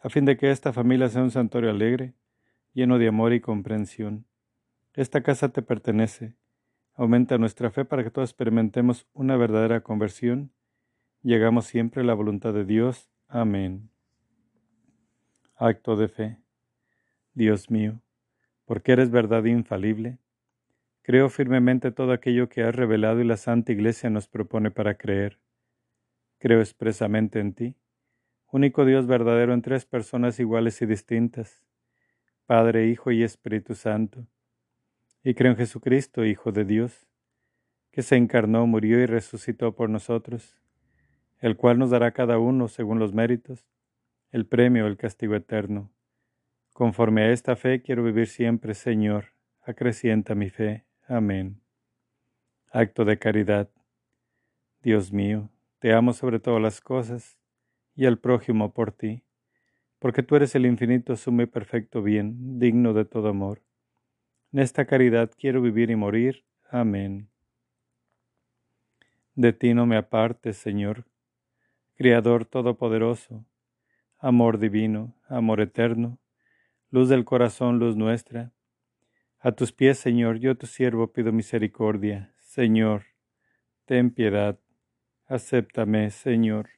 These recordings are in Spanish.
a fin de que esta familia sea un santuario alegre, lleno de amor y comprensión. Esta casa te pertenece. Aumenta nuestra fe para que todos experimentemos una verdadera conversión. Llegamos siempre a la voluntad de Dios. Amén. Acto de fe. Dios mío, porque eres verdad infalible, creo firmemente todo aquello que has revelado y la Santa Iglesia nos propone para creer. Creo expresamente en ti único Dios verdadero en tres personas iguales y distintas, Padre, Hijo y Espíritu Santo. Y creo en Jesucristo, Hijo de Dios, que se encarnó, murió y resucitó por nosotros, el cual nos dará cada uno, según los méritos, el premio el castigo eterno. Conforme a esta fe quiero vivir siempre, Señor, acrecienta mi fe. Amén. Acto de caridad. Dios mío, te amo sobre todas las cosas y al prójimo por ti, porque tú eres el infinito sumo y perfecto bien, digno de todo amor. En esta caridad quiero vivir y morir. Amén. De ti no me apartes, Señor, Criador Todopoderoso, amor divino, amor eterno, luz del corazón, luz nuestra. A tus pies, Señor, yo tu siervo pido misericordia. Señor, ten piedad. Acéptame, Señor.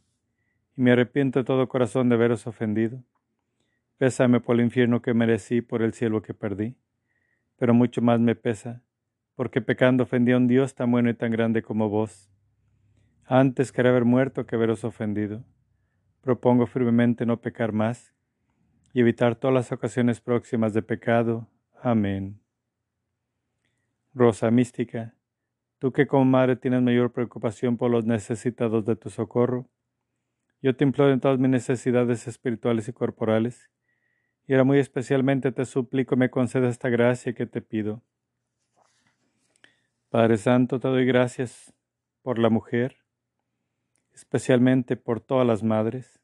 me arrepiento de todo corazón de haberos ofendido. Pésame por el infierno que merecí, por el cielo que perdí, pero mucho más me pesa, porque pecando ofendí a un Dios tan bueno y tan grande como vos. Antes quería haber muerto que haberos ofendido. Propongo firmemente no pecar más y evitar todas las ocasiones próximas de pecado. Amén. Rosa mística, tú que como madre tienes mayor preocupación por los necesitados de tu socorro, yo te imploro en todas mis necesidades espirituales y corporales, y ahora muy especialmente te suplico me concedas esta gracia que te pido. Padre Santo, te doy gracias por la mujer, especialmente por todas las madres,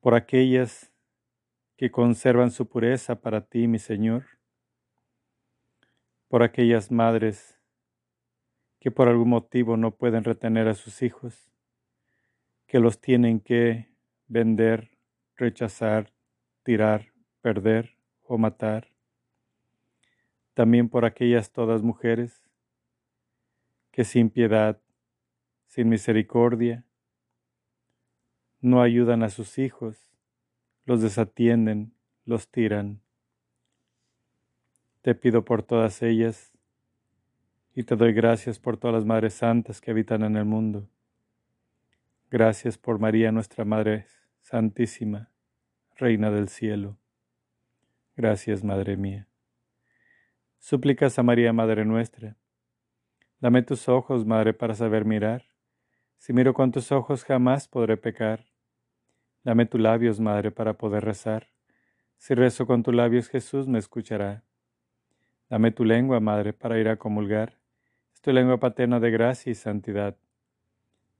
por aquellas que conservan su pureza para ti, mi Señor, por aquellas madres que por algún motivo no pueden retener a sus hijos que los tienen que vender, rechazar, tirar, perder o matar. También por aquellas todas mujeres que sin piedad, sin misericordia, no ayudan a sus hijos, los desatienden, los tiran. Te pido por todas ellas y te doy gracias por todas las Madres Santas que habitan en el mundo Gracias por María, nuestra Madre Santísima, Reina del Cielo. Gracias, Madre mía. Súplicas a María, Madre nuestra. Dame tus ojos, Madre, para saber mirar. Si miro con tus ojos jamás podré pecar. Dame tus labios, Madre, para poder rezar. Si rezo con tus labios, Jesús me escuchará. Dame tu lengua, Madre, para ir a comulgar. Es tu lengua paterna de gracia y santidad.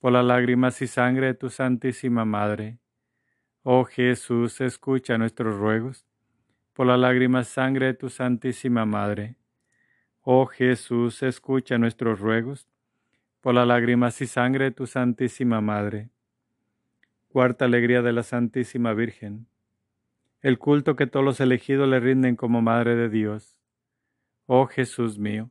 por las lágrimas y sangre de tu Santísima Madre. Oh Jesús, escucha nuestros ruegos, por las lágrimas y sangre de tu Santísima Madre. Oh Jesús, escucha nuestros ruegos, por las lágrimas y sangre de tu Santísima Madre. Cuarta alegría de la Santísima Virgen. El culto que todos los elegidos le rinden como Madre de Dios. Oh Jesús mío,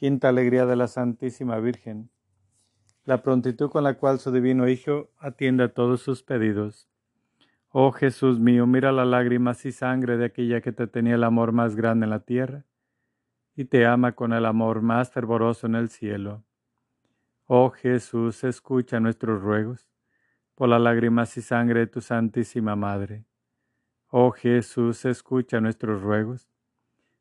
Quinta alegría de la Santísima Virgen, la prontitud con la cual su divino Hijo atiende a todos sus pedidos. Oh Jesús mío, mira las lágrimas y sangre de aquella que te tenía el amor más grande en la tierra y te ama con el amor más fervoroso en el cielo. Oh Jesús, escucha nuestros ruegos por las lágrimas y sangre de tu Santísima Madre. Oh Jesús, escucha nuestros ruegos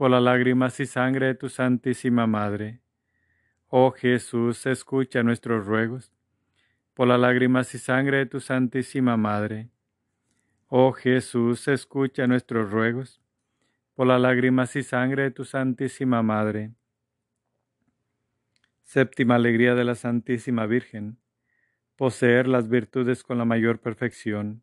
por las lágrimas y sangre de tu Santísima Madre. Oh Jesús, escucha nuestros ruegos, por las lágrimas y sangre de tu Santísima Madre. Oh Jesús, escucha nuestros ruegos, por las lágrimas y sangre de tu Santísima Madre. Séptima alegría de la Santísima Virgen, poseer las virtudes con la mayor perfección.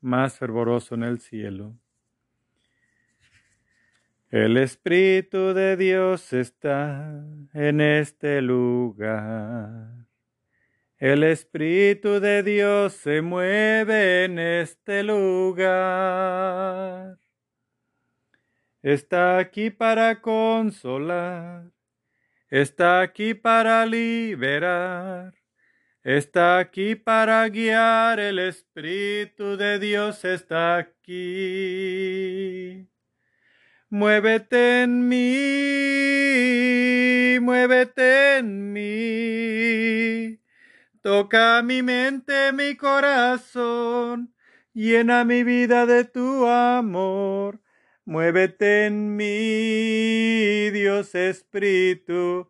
más fervoroso en el cielo. El Espíritu de Dios está en este lugar. El Espíritu de Dios se mueve en este lugar. Está aquí para consolar. Está aquí para liberar. Está aquí para guiar. El Espíritu de Dios está aquí. Muévete en mí, muévete en mí Toca mi mente, mi corazón, llena mi vida de tu amor. Muévete en mí, Dios Espíritu,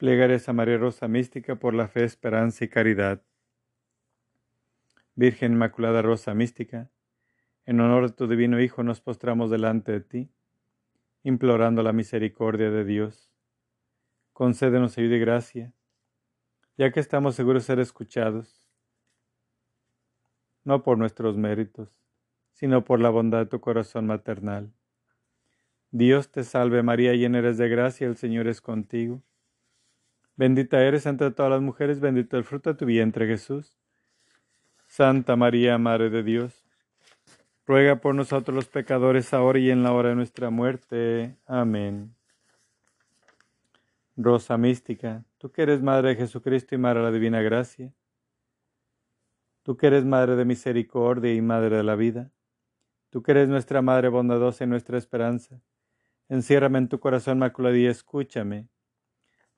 Plegares a María Rosa Mística por la fe, esperanza y caridad. Virgen Inmaculada Rosa Mística, en honor de tu divino Hijo nos postramos delante de ti, implorando la misericordia de Dios. Concédenos ayuda y gracia, ya que estamos seguros de ser escuchados no por nuestros méritos, sino por la bondad de tu corazón maternal. Dios te salve María, llena eres de gracia, el Señor es contigo. Bendita eres entre todas las mujeres, bendito el fruto de tu vientre Jesús. Santa María, Madre de Dios, ruega por nosotros los pecadores, ahora y en la hora de nuestra muerte. Amén. Rosa mística, tú que eres Madre de Jesucristo y Madre de la Divina Gracia, Tú que eres Madre de misericordia y Madre de la vida, tú que eres nuestra Madre bondadosa y nuestra esperanza, enciérrame en tu corazón maculado y escúchame.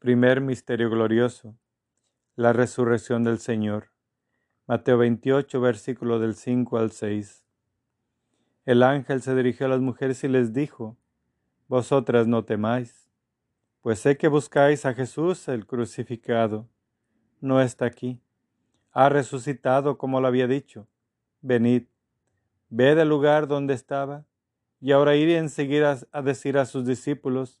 Primer misterio glorioso, la resurrección del Señor. Mateo 28, versículo del 5 al 6. El ángel se dirigió a las mujeres y les dijo, Vosotras no temáis, pues sé que buscáis a Jesús el crucificado. No está aquí ha resucitado como lo había dicho. Venid, ved el lugar donde estaba, y ahora iré enseguida a decir a sus discípulos,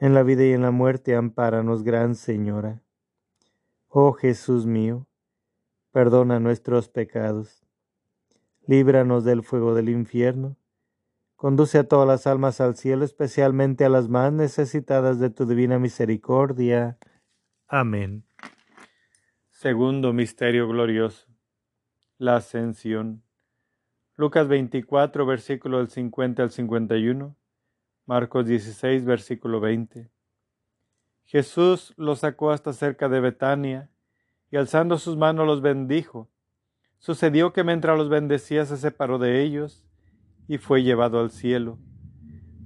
en la vida y en la muerte, ampáranos, Gran Señora. Oh Jesús mío, perdona nuestros pecados, líbranos del fuego del infierno, conduce a todas las almas al cielo, especialmente a las más necesitadas de tu divina misericordia. Amén. Segundo Misterio Glorioso. La Ascensión. Lucas 24, versículo del 50 al 51 Marcos 16, versículo 20. Jesús los sacó hasta cerca de Betania y alzando sus manos los bendijo. Sucedió que mientras los bendecía se separó de ellos y fue llevado al cielo.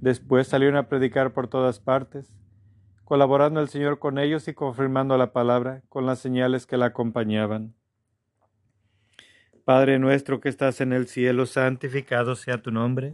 Después salieron a predicar por todas partes, colaborando el Señor con ellos y confirmando la palabra con las señales que la acompañaban. Padre nuestro que estás en el cielo, santificado sea tu nombre.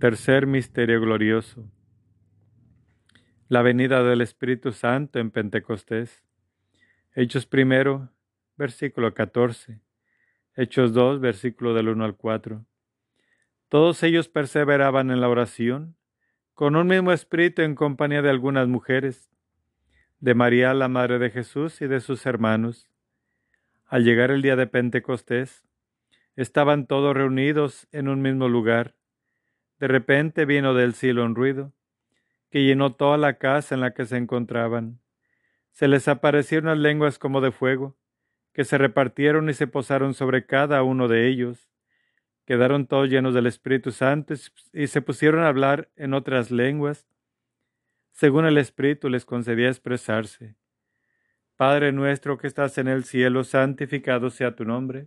Tercer misterio glorioso. La venida del Espíritu Santo en Pentecostés. Hechos primero, versículo 14. Hechos 2, versículo del 1 al 4. Todos ellos perseveraban en la oración, con un mismo espíritu en compañía de algunas mujeres, de María, la Madre de Jesús, y de sus hermanos. Al llegar el día de Pentecostés, estaban todos reunidos en un mismo lugar. De repente vino del cielo un ruido, que llenó toda la casa en la que se encontraban. Se les aparecieron las lenguas como de fuego, que se repartieron y se posaron sobre cada uno de ellos quedaron todos llenos del Espíritu Santo y se pusieron a hablar en otras lenguas, según el Espíritu les concedía expresarse. Padre nuestro que estás en el cielo, santificado sea tu nombre.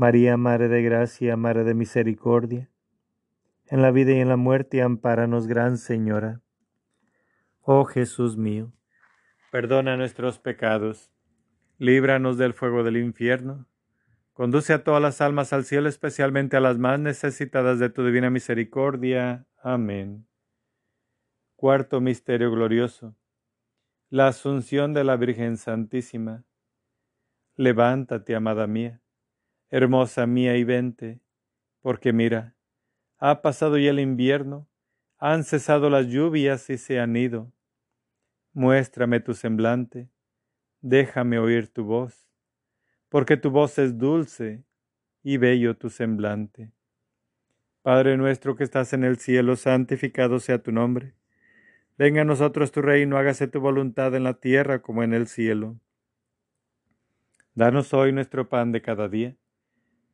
María, Madre de Gracia, Madre de Misericordia, en la vida y en la muerte, ampáranos, Gran Señora. Oh Jesús mío, perdona nuestros pecados, líbranos del fuego del infierno, conduce a todas las almas al cielo, especialmente a las más necesitadas de tu divina misericordia. Amén. Cuarto Misterio Glorioso. La Asunción de la Virgen Santísima. Levántate, amada mía hermosa mía, y vente, porque mira, ha pasado ya el invierno, han cesado las lluvias y se han ido. Muéstrame tu semblante, déjame oír tu voz, porque tu voz es dulce y bello tu semblante. Padre nuestro que estás en el cielo, santificado sea tu nombre. Venga a nosotros tu reino, hágase tu voluntad en la tierra como en el cielo. Danos hoy nuestro pan de cada día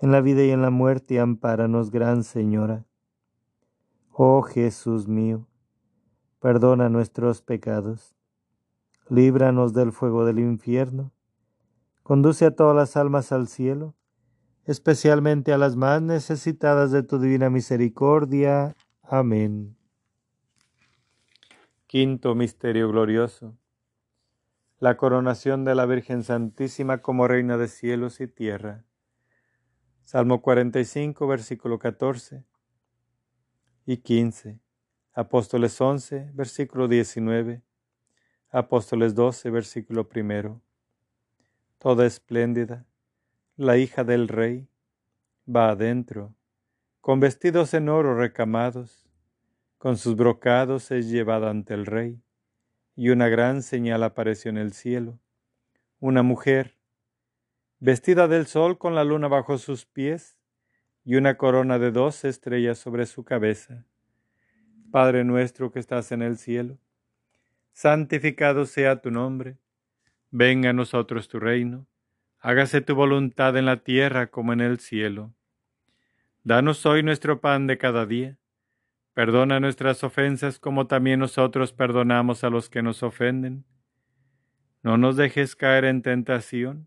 en la vida y en la muerte, ampáranos, Gran Señora. Oh Jesús mío, perdona nuestros pecados, líbranos del fuego del infierno, conduce a todas las almas al cielo, especialmente a las más necesitadas de tu divina misericordia. Amén. Quinto Misterio Glorioso. La coronación de la Virgen Santísima como Reina de cielos y tierra. Salmo 45, versículo 14 y 15. Apóstoles 11, versículo 19. Apóstoles 12, versículo primero. Toda espléndida la hija del rey, va adentro, con vestidos en oro recamados, con sus brocados es llevada ante el rey, y una gran señal apareció en el cielo, una mujer, vestida del sol con la luna bajo sus pies, y una corona de dos estrellas sobre su cabeza. Padre nuestro que estás en el cielo, santificado sea tu nombre, venga a nosotros tu reino hágase tu voluntad en la tierra como en el cielo. Danos hoy nuestro pan de cada día. Perdona nuestras ofensas como también nosotros perdonamos a los que nos ofenden. No nos dejes caer en tentación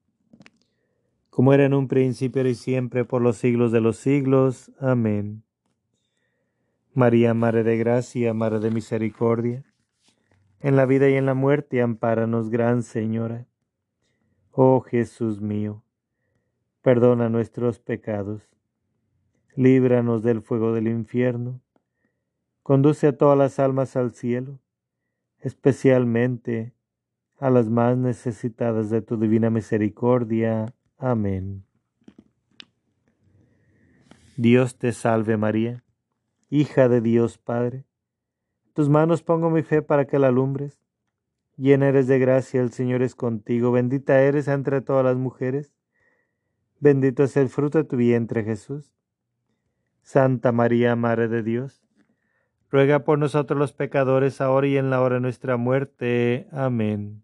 como era en un principio y siempre por los siglos de los siglos. Amén. María, Madre de Gracia, Madre de Misericordia, en la vida y en la muerte, ampáranos, Gran Señora. Oh Jesús mío, perdona nuestros pecados, líbranos del fuego del infierno, conduce a todas las almas al cielo, especialmente a las más necesitadas de tu divina misericordia. Amén. Dios te salve María, hija de Dios Padre. tus manos pongo mi fe para que la alumbres. Llena eres de gracia, el Señor es contigo, bendita eres entre todas las mujeres. Bendito es el fruto de tu vientre Jesús. Santa María, Madre de Dios, ruega por nosotros los pecadores, ahora y en la hora de nuestra muerte. Amén.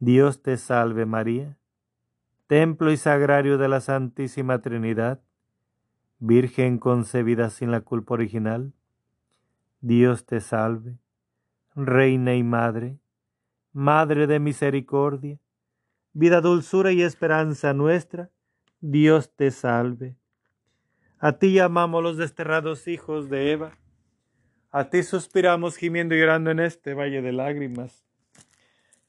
Dios te salve María, templo y sagrario de la Santísima Trinidad, Virgen concebida sin la culpa original. Dios te salve, Reina y Madre, Madre de misericordia, vida, dulzura y esperanza nuestra, Dios te salve. A ti llamamos los desterrados hijos de Eva, a ti suspiramos gimiendo y llorando en este valle de lágrimas.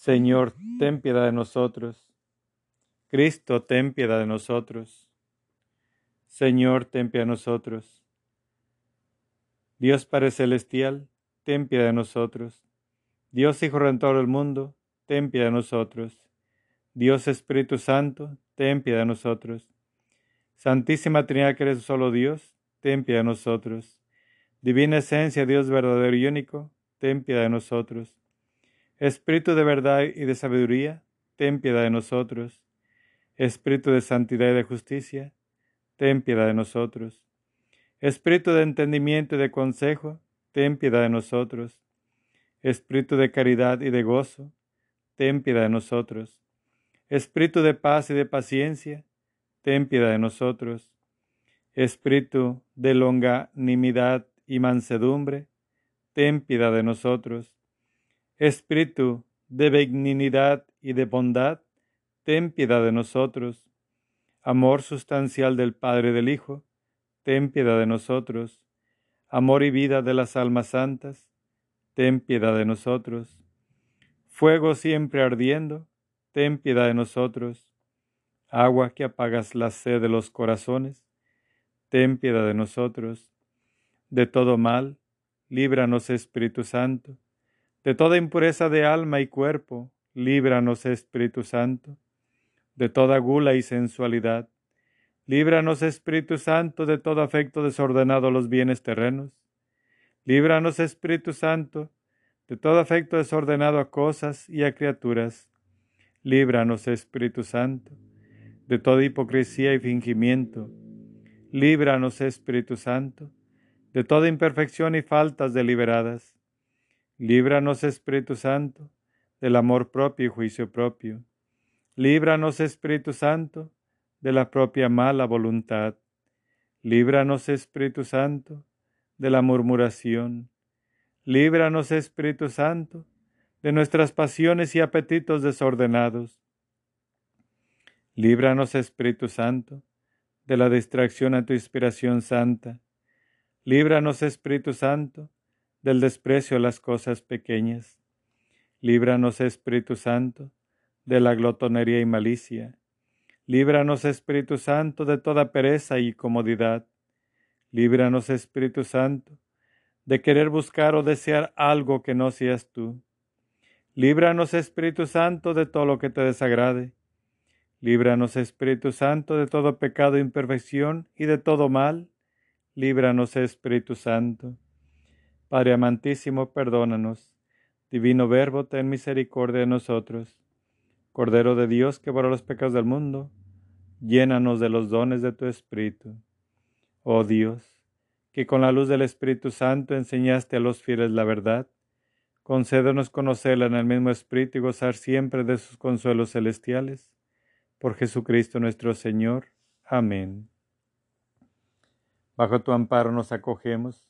Señor, ten piedad de nosotros. Cristo, ten piedad de nosotros. Señor, ten piedad de nosotros. Dios Padre Celestial, ten piedad de nosotros. Dios Hijo Redentor del mundo, ten piedad de nosotros. Dios Espíritu Santo, ten piedad de nosotros. Santísima Trinidad que eres solo Dios, ten piedad de nosotros. Divina Esencia, Dios verdadero y único, ten piedad de nosotros. Espíritu de verdad y de sabiduría, ten piedad de nosotros. Espíritu de santidad y de justicia, ten piedad de nosotros. Espíritu de entendimiento y de consejo, ten piedad de nosotros. Espíritu de caridad y de gozo, ten piedad de nosotros. Espíritu de paz y de paciencia, ten piedad de nosotros. Espíritu de longanimidad y mansedumbre, ten piedad de nosotros. Espíritu de benignidad y de bondad, ten piedad de nosotros. Amor sustancial del Padre y del Hijo, ten piedad de nosotros. Amor y vida de las almas santas, ten piedad de nosotros. Fuego siempre ardiendo, ten piedad de nosotros. Agua que apagas la sed de los corazones, ten piedad de nosotros. De todo mal, líbranos Espíritu Santo de toda impureza de alma y cuerpo, líbranos Espíritu Santo, de toda gula y sensualidad. Líbranos Espíritu Santo de todo afecto desordenado a los bienes terrenos. Líbranos Espíritu Santo de todo afecto desordenado a cosas y a criaturas. Líbranos Espíritu Santo de toda hipocresía y fingimiento. Líbranos Espíritu Santo de toda imperfección y faltas deliberadas Líbranos, Espíritu Santo, del amor propio y juicio propio. Líbranos, Espíritu Santo, de la propia mala voluntad. Líbranos, Espíritu Santo, de la murmuración. Líbranos, Espíritu Santo, de nuestras pasiones y apetitos desordenados. Líbranos, Espíritu Santo, de la distracción a tu inspiración santa. Líbranos, Espíritu Santo, del desprecio a las cosas pequeñas. Líbranos, Espíritu Santo, de la glotonería y malicia. Líbranos, Espíritu Santo, de toda pereza y comodidad. Líbranos, Espíritu Santo, de querer buscar o desear algo que no seas tú. Líbranos, Espíritu Santo, de todo lo que te desagrade. Líbranos, Espíritu Santo, de todo pecado e imperfección y de todo mal. Líbranos, Espíritu Santo. Padre amantísimo, perdónanos. Divino Verbo, ten misericordia de nosotros. Cordero de Dios, que borra los pecados del mundo, llénanos de los dones de tu Espíritu. Oh Dios, que con la luz del Espíritu Santo enseñaste a los fieles la verdad, concédenos conocerla en el mismo Espíritu y gozar siempre de sus consuelos celestiales. Por Jesucristo nuestro Señor. Amén. Bajo tu amparo nos acogemos.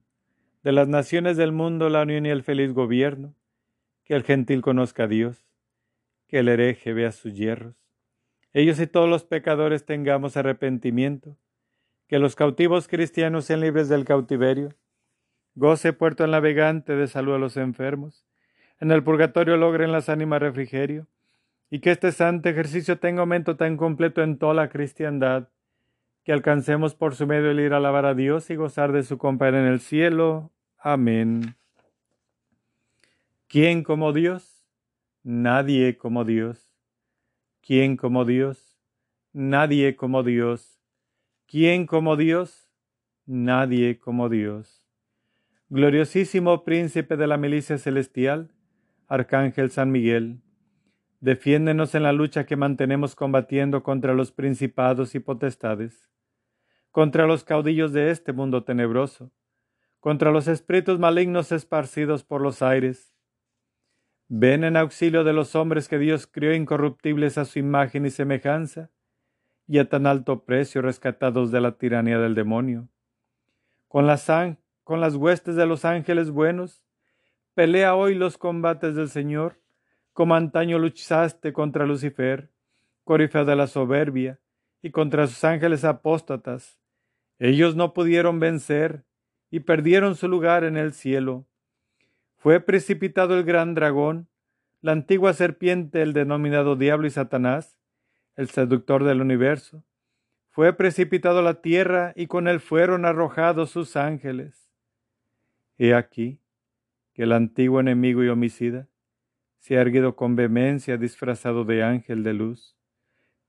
de las naciones del mundo la unión y el feliz gobierno, que el gentil conozca a Dios, que el hereje vea sus hierros, ellos y todos los pecadores tengamos arrepentimiento, que los cautivos cristianos sean libres del cautiverio, goce puerto el navegante de salud a los enfermos, en el purgatorio logren las ánimas refrigerio, y que este santo ejercicio tenga aumento tan completo en toda la cristiandad, que alcancemos por su medio el ir a alabar a Dios y gozar de su compañía en el cielo. Amén. ¿Quién como Dios? Nadie como Dios. ¿Quién como Dios? Nadie como Dios. ¿Quién como Dios? Nadie como Dios. Gloriosísimo príncipe de la milicia celestial, Arcángel San Miguel, defiéndenos en la lucha que mantenemos combatiendo contra los principados y potestades contra los caudillos de este mundo tenebroso, contra los espíritus malignos esparcidos por los aires. Ven en auxilio de los hombres que Dios crió incorruptibles a su imagen y semejanza, y a tan alto precio rescatados de la tiranía del demonio. Con las, con las huestes de los ángeles buenos, pelea hoy los combates del Señor, como antaño luchaste contra Lucifer, corifeo de la soberbia, y contra sus ángeles apóstatas, ellos no pudieron vencer y perdieron su lugar en el cielo. Fue precipitado el gran dragón, la antigua serpiente, el denominado diablo y Satanás, el seductor del universo. Fue precipitado la tierra y con él fueron arrojados sus ángeles. He aquí que el antiguo enemigo y homicida se ha erguido con vehemencia disfrazado de ángel de luz,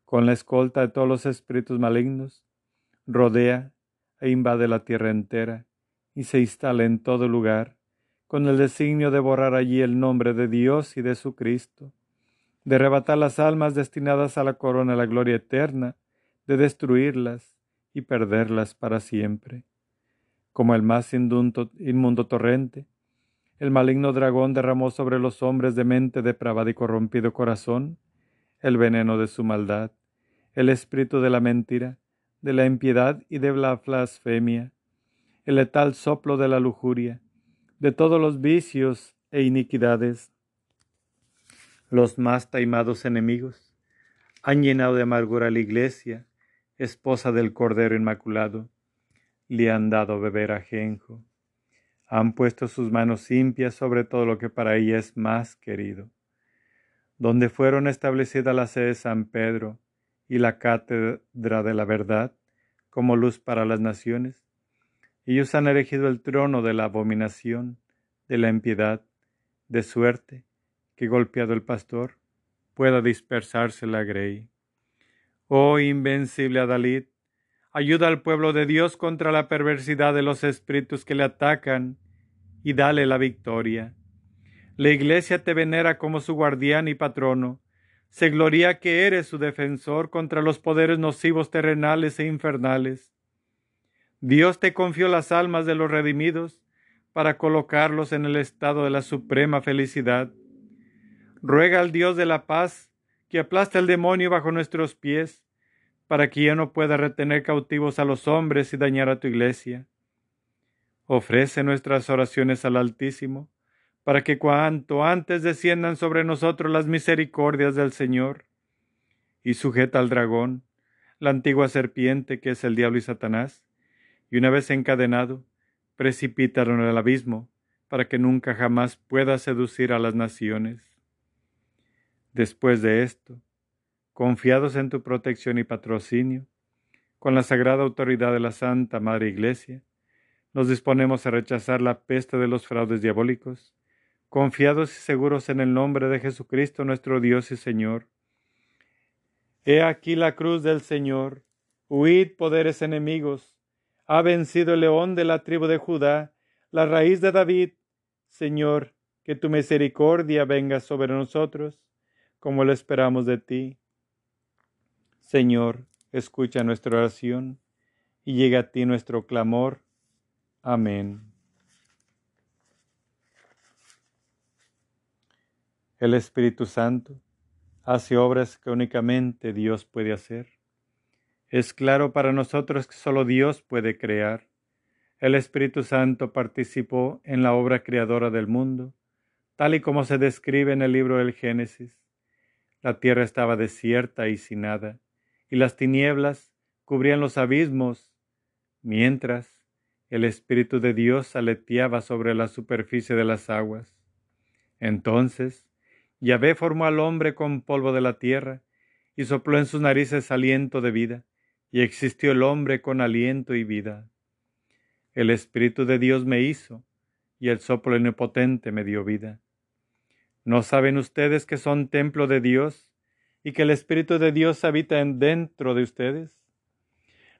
con la escolta de todos los espíritus malignos, rodea e invade la tierra entera y se instala en todo lugar, con el designio de borrar allí el nombre de Dios y de su Cristo, de arrebatar las almas destinadas a la corona de la gloria eterna, de destruirlas y perderlas para siempre. Como el más inmundo torrente, el maligno dragón derramó sobre los hombres de mente depravada y corrompido corazón el veneno de su maldad, el espíritu de la mentira, de la impiedad y de la blasfemia, el letal soplo de la lujuria, de todos los vicios e iniquidades. Los más taimados enemigos han llenado de amargura a la iglesia, esposa del Cordero Inmaculado, le han dado beber ajenjo, han puesto sus manos limpias sobre todo lo que para ella es más querido. Donde fueron establecidas la sede de San Pedro, y la cátedra de la verdad como luz para las naciones. Ellos han erigido el trono de la abominación, de la impiedad, de suerte que golpeado el pastor pueda dispersarse la grey. Oh invencible Adalid, ayuda al pueblo de Dios contra la perversidad de los espíritus que le atacan y dale la victoria. La iglesia te venera como su guardián y patrono, se gloria que eres su defensor contra los poderes nocivos terrenales e infernales. Dios te confió las almas de los redimidos para colocarlos en el estado de la suprema felicidad. Ruega al Dios de la paz que aplasta el demonio bajo nuestros pies, para que ya no pueda retener cautivos a los hombres y dañar a tu iglesia. Ofrece nuestras oraciones al Altísimo, para que cuanto antes desciendan sobre nosotros las misericordias del Señor. Y sujeta al dragón, la antigua serpiente que es el diablo y Satanás, y una vez encadenado, precipítalo en el abismo, para que nunca jamás pueda seducir a las naciones. Después de esto, confiados en tu protección y patrocinio, con la sagrada autoridad de la Santa Madre Iglesia, nos disponemos a rechazar la peste de los fraudes diabólicos, confiados y seguros en el nombre de Jesucristo nuestro Dios y Señor. He aquí la cruz del Señor, huid poderes enemigos, ha vencido el león de la tribu de Judá, la raíz de David. Señor, que tu misericordia venga sobre nosotros, como lo esperamos de ti. Señor, escucha nuestra oración y llega a ti nuestro clamor. Amén. El Espíritu Santo hace obras que únicamente Dios puede hacer. Es claro para nosotros que solo Dios puede crear. El Espíritu Santo participó en la obra creadora del mundo, tal y como se describe en el libro del Génesis. La tierra estaba desierta y sin nada, y las tinieblas cubrían los abismos, mientras el Espíritu de Dios aleteaba sobre la superficie de las aguas. Entonces Yahvé formó al hombre con polvo de la tierra, y sopló en sus narices aliento de vida, y existió el hombre con aliento y vida. El Espíritu de Dios me hizo, y el soplo omnipotente me dio vida. ¿No saben ustedes que son templo de Dios y que el Espíritu de Dios habita dentro de ustedes?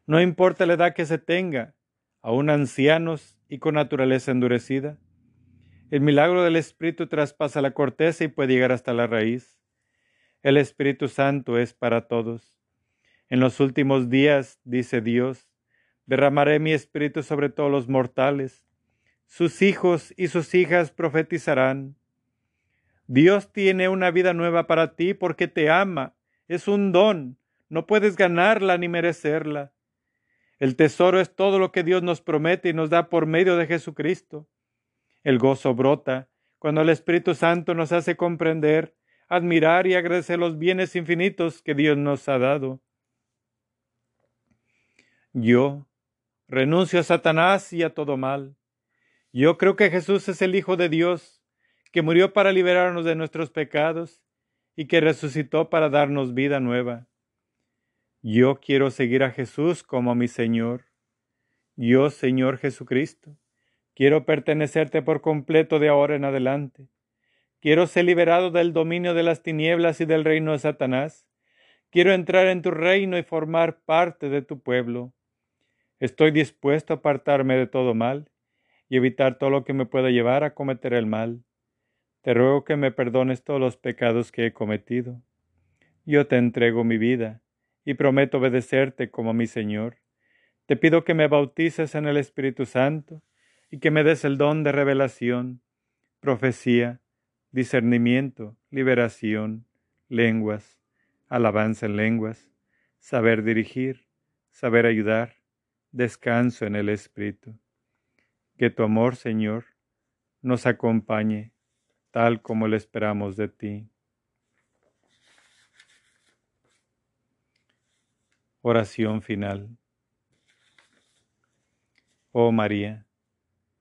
No importa la edad que se tenga, aún ancianos y con naturaleza endurecida, el milagro del Espíritu traspasa la corteza y puede llegar hasta la raíz. El Espíritu Santo es para todos. En los últimos días, dice Dios, derramaré mi Espíritu sobre todos los mortales. Sus hijos y sus hijas profetizarán. Dios tiene una vida nueva para ti porque te ama. Es un don. No puedes ganarla ni merecerla. El tesoro es todo lo que Dios nos promete y nos da por medio de Jesucristo. El gozo brota cuando el Espíritu Santo nos hace comprender, admirar y agradecer los bienes infinitos que Dios nos ha dado. Yo renuncio a Satanás y a todo mal. Yo creo que Jesús es el Hijo de Dios, que murió para liberarnos de nuestros pecados y que resucitó para darnos vida nueva. Yo quiero seguir a Jesús como mi Señor. Yo, Señor Jesucristo, Quiero pertenecerte por completo de ahora en adelante. Quiero ser liberado del dominio de las tinieblas y del reino de Satanás. Quiero entrar en tu reino y formar parte de tu pueblo. Estoy dispuesto a apartarme de todo mal y evitar todo lo que me pueda llevar a cometer el mal. Te ruego que me perdones todos los pecados que he cometido. Yo te entrego mi vida y prometo obedecerte como mi Señor. Te pido que me bautices en el Espíritu Santo y que me des el don de revelación, profecía, discernimiento, liberación, lenguas, alabanza en lenguas, saber dirigir, saber ayudar, descanso en el Espíritu. Que tu amor, Señor, nos acompañe tal como lo esperamos de ti. Oración final. Oh María,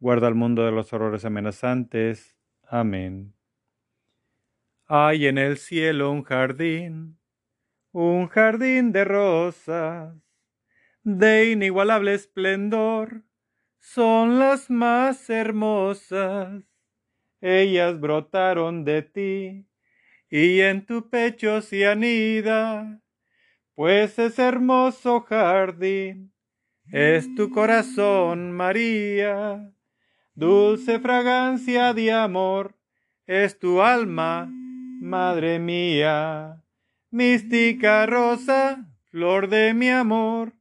guarda al mundo de los horrores amenazantes. Amén. Hay en el cielo un jardín, un jardín de rosas, de inigualable esplendor son las más hermosas. Ellas brotaron de ti y en tu pecho se anida, pues es hermoso jardín, es tu corazón, María. Dulce fragancia de amor, es tu alma, Madre mía. Mística rosa, flor de mi amor,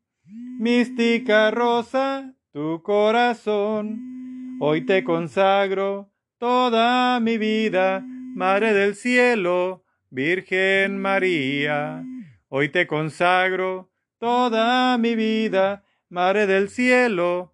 mística rosa, tu corazón. Hoy te consagro toda mi vida, Madre del Cielo, Virgen María. Hoy te consagro toda mi vida, Madre del Cielo,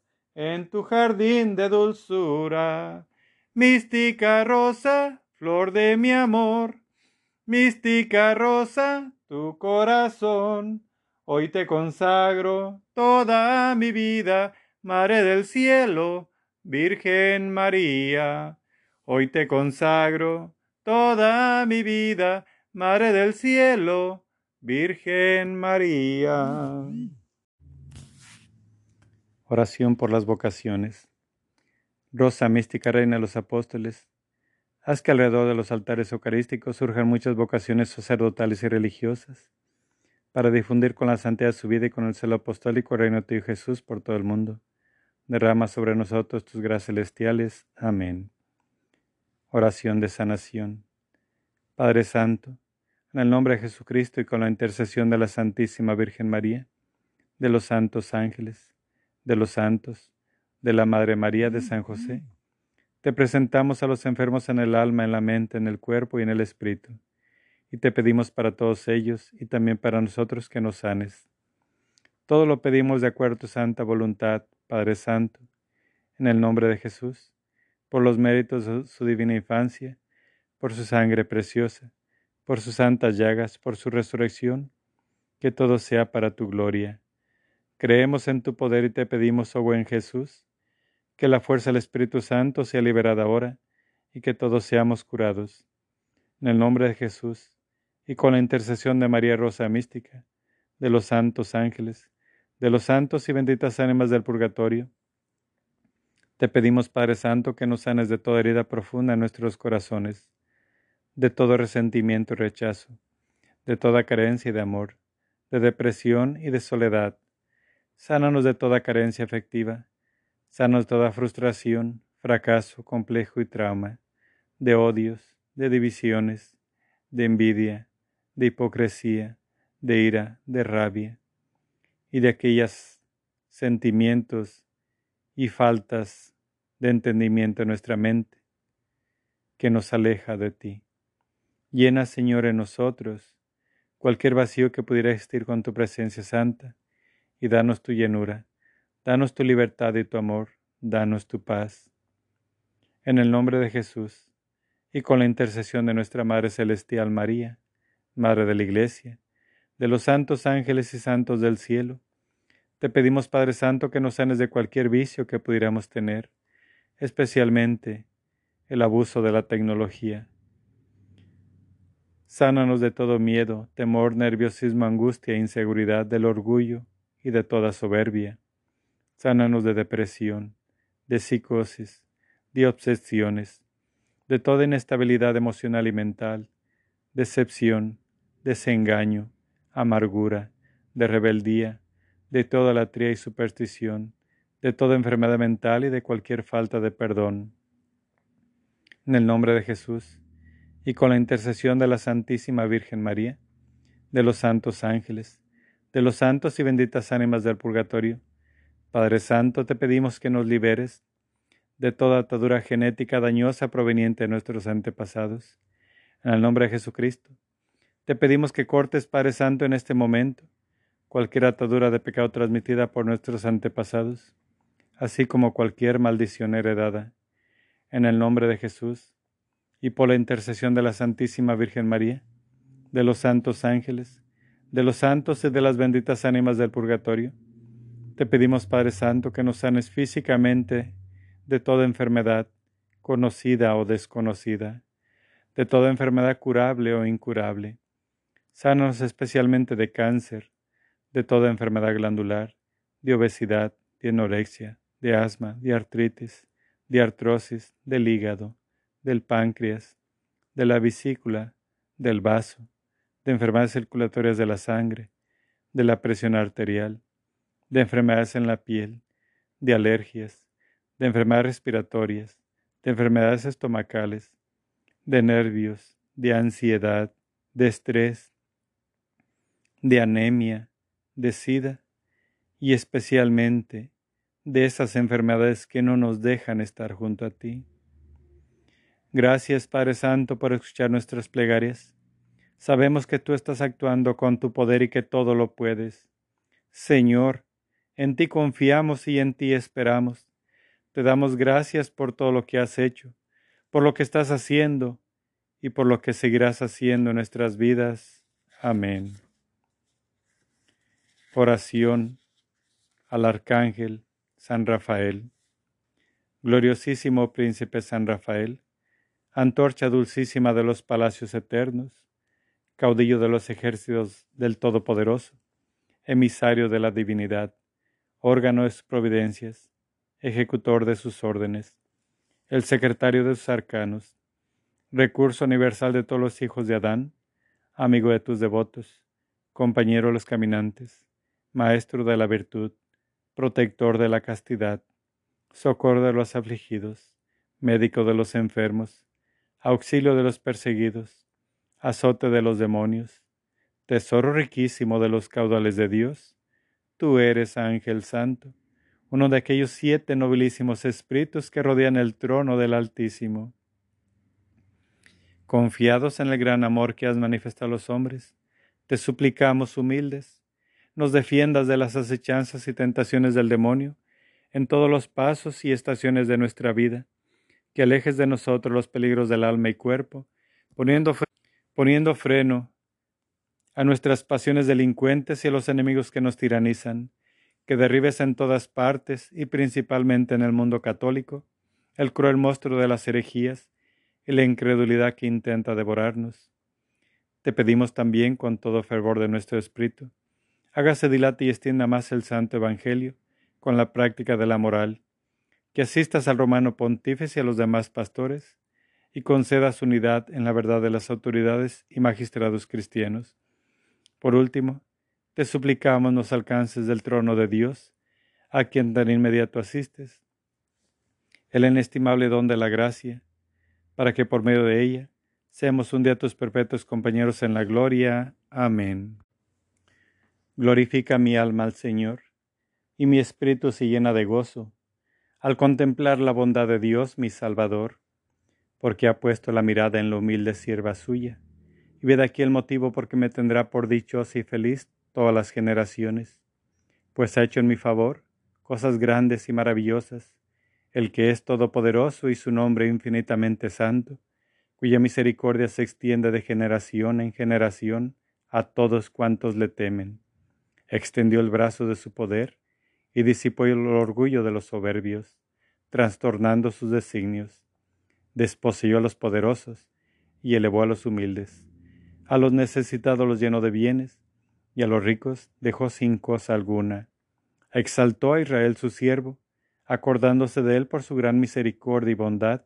en tu jardín de dulzura. Mística rosa, flor de mi amor, mística rosa, tu corazón, hoy te consagro toda mi vida, Madre del cielo, Virgen María, hoy te consagro toda mi vida, Madre del cielo, Virgen María. Oración por las vocaciones. Rosa mística, reina de los apóstoles, haz que alrededor de los altares eucarísticos surjan muchas vocaciones sacerdotales y religiosas, para difundir con la santidad su vida y con el celo apostólico reino de Jesús por todo el mundo derrama sobre nosotros tus gracias celestiales. Amén. Oración de sanación. Padre Santo, en el nombre de Jesucristo y con la intercesión de la Santísima Virgen María, de los santos ángeles, de los santos, de la Madre María de San José, te presentamos a los enfermos en el alma, en la mente, en el cuerpo y en el espíritu, y te pedimos para todos ellos y también para nosotros que nos sanes. Todo lo pedimos de acuerdo a tu santa voluntad Padre Santo, en el nombre de Jesús, por los méritos de su divina infancia, por su sangre preciosa, por sus santas llagas, por su resurrección, que todo sea para tu gloria. Creemos en tu poder y te pedimos, oh buen Jesús, que la fuerza del Espíritu Santo sea liberada ahora y que todos seamos curados. En el nombre de Jesús y con la intercesión de María Rosa Mística, de los santos ángeles, de los santos y benditas ánimas del purgatorio. Te pedimos, Padre Santo, que nos sanes de toda herida profunda en nuestros corazones, de todo resentimiento y rechazo, de toda carencia de amor, de depresión y de soledad. Sánanos de toda carencia afectiva, sánanos de toda frustración, fracaso, complejo y trauma, de odios, de divisiones, de envidia, de hipocresía, de ira, de rabia, y de aquellos sentimientos y faltas de entendimiento en nuestra mente que nos aleja de ti. Llena, Señor, en nosotros cualquier vacío que pudiera existir con tu presencia santa y danos tu llenura, danos tu libertad y tu amor, danos tu paz. En el nombre de Jesús y con la intercesión de nuestra Madre Celestial María, Madre de la Iglesia, de los santos ángeles y santos del cielo. Te pedimos, Padre Santo, que nos sanes de cualquier vicio que pudiéramos tener, especialmente el abuso de la tecnología. Sánanos de todo miedo, temor, nerviosismo, angustia, inseguridad, del orgullo y de toda soberbia. Sánanos de depresión, de psicosis, de obsesiones, de toda inestabilidad emocional y mental, decepción, desengaño, amargura, de rebeldía, de toda latría y superstición, de toda enfermedad mental y de cualquier falta de perdón. En el nombre de Jesús, y con la intercesión de la Santísima Virgen María, de los santos ángeles, de los santos y benditas ánimas del purgatorio, Padre Santo, te pedimos que nos liberes de toda atadura genética dañosa proveniente de nuestros antepasados. En el nombre de Jesucristo, te pedimos que cortes, Padre Santo, en este momento cualquier atadura de pecado transmitida por nuestros antepasados, así como cualquier maldición heredada en el nombre de Jesús, y por la intercesión de la Santísima Virgen María, de los santos ángeles, de los santos y de las benditas ánimas del purgatorio, te pedimos, Padre Santo, que nos sanes físicamente de toda enfermedad, conocida o desconocida, de toda enfermedad curable o incurable. Sánanos especialmente de cáncer, de toda enfermedad glandular, de obesidad, de anorexia, de asma, de artritis, de artrosis del hígado, del páncreas, de la vesícula, del vaso, de enfermedades circulatorias de la sangre, de la presión arterial, de enfermedades en la piel, de alergias, de enfermedades respiratorias, de enfermedades estomacales, de nervios, de ansiedad, de estrés, de anemia, de sida y especialmente de esas enfermedades que no nos dejan estar junto a ti. Gracias, Padre Santo, por escuchar nuestras plegarias. Sabemos que tú estás actuando con tu poder y que todo lo puedes. Señor, en ti confiamos y en ti esperamos. Te damos gracias por todo lo que has hecho, por lo que estás haciendo y por lo que seguirás haciendo en nuestras vidas. Amén. Oración al Arcángel San Rafael. Gloriosísimo Príncipe San Rafael, antorcha dulcísima de los palacios eternos, caudillo de los ejércitos del Todopoderoso, emisario de la divinidad, órgano de sus providencias, ejecutor de sus órdenes, el secretario de sus arcanos, recurso universal de todos los hijos de Adán, amigo de tus devotos, compañero de los caminantes, maestro de la virtud, protector de la castidad, socorro de los afligidos, médico de los enfermos, auxilio de los perseguidos, azote de los demonios, tesoro riquísimo de los caudales de Dios, tú eres ángel santo, uno de aquellos siete nobilísimos espíritus que rodean el trono del Altísimo. Confiados en el gran amor que has manifestado a los hombres, te suplicamos humildes, nos defiendas de las acechanzas y tentaciones del demonio en todos los pasos y estaciones de nuestra vida, que alejes de nosotros los peligros del alma y cuerpo, poniendo, poniendo freno a nuestras pasiones delincuentes y a los enemigos que nos tiranizan, que derribes en todas partes y principalmente en el mundo católico el cruel monstruo de las herejías y la incredulidad que intenta devorarnos. Te pedimos también con todo fervor de nuestro espíritu, hágase dilate y extienda más el santo Evangelio con la práctica de la moral, que asistas al romano pontífice y a los demás pastores, y concedas unidad en la verdad de las autoridades y magistrados cristianos. Por último, te suplicamos nos alcances del trono de Dios, a quien tan inmediato asistes, el inestimable don de la gracia, para que por medio de ella seamos un día tus perpetuos compañeros en la gloria. Amén. Glorifica mi alma al Señor, y mi espíritu se llena de gozo, al contemplar la bondad de Dios mi Salvador, porque ha puesto la mirada en la humilde sierva suya, y ved aquí el motivo por que me tendrá por dichosa y feliz todas las generaciones, pues ha hecho en mi favor cosas grandes y maravillosas, el que es todopoderoso y su nombre infinitamente santo, cuya misericordia se extiende de generación en generación a todos cuantos le temen. Extendió el brazo de su poder y disipó el orgullo de los soberbios, trastornando sus designios. Desposeyó a los poderosos y elevó a los humildes. A los necesitados los llenó de bienes y a los ricos dejó sin cosa alguna. Exaltó a Israel su siervo, acordándose de él por su gran misericordia y bondad,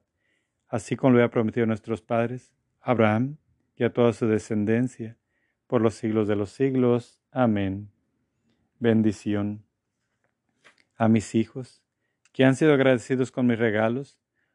así como lo había prometido a nuestros padres, Abraham y a toda su descendencia, por los siglos de los siglos. Amén bendición. A mis hijos, que han sido agradecidos con mis regalos,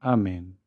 Amén.